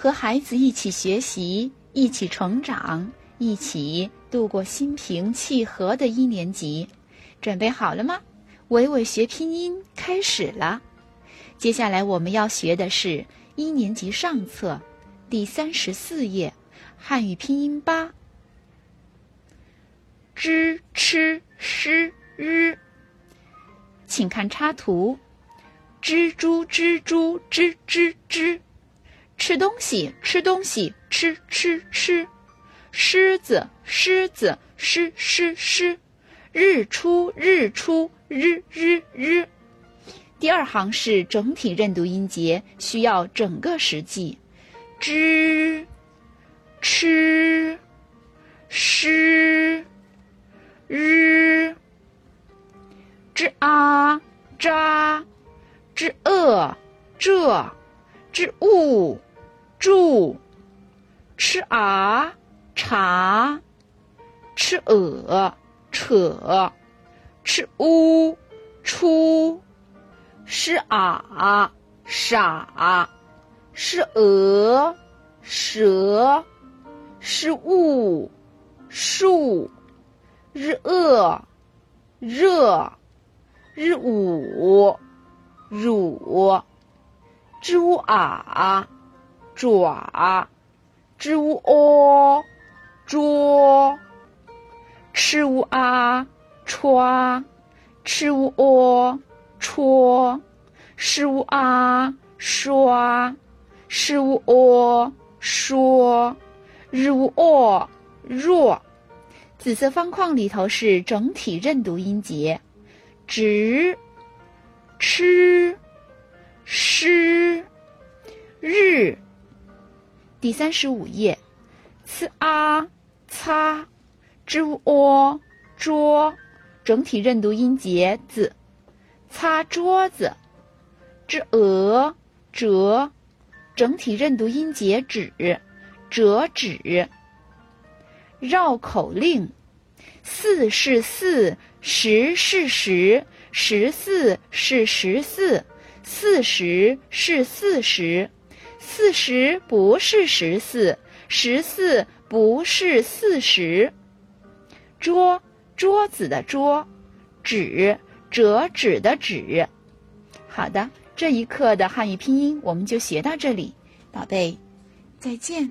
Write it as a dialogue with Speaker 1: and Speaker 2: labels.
Speaker 1: 和孩子一起学习，一起成长，一起度过心平气和的一年级。准备好了吗？伟伟学拼音开始了。接下来我们要学的是一年级上册第三十四页汉语拼音八。知吃诗日，请看插图。蜘蛛蜘蛛吱吱吱，吃东西吃东西吃吃吃。狮子狮子狮狮狮，日出日出日日日。第二行是整体认读音节，需要整个实际。知吃诗日之啊扎之恶这之物住吃啊茶吃鹅扯吃乌出是啊傻是鹅蛇是物树。日恶热日午乳之乌啊爪，zhu o，捉，chu a，戳，chu o，戳，shua 说，shuo 说，ruo 弱，紫色方框里头是整体认读音节，直，吃。第三十五页，c a 擦，z u o、桌，整体认读音节字，擦桌子，之鹅、折，整体认读音节指，折纸。绕口令：四是四，十是十，十四是十四，四十是四十，四十不是十四，十四不是四十。桌，桌子的桌；纸，折纸的纸。好的，这一课的汉语拼音我们就学到这里，宝贝，再见。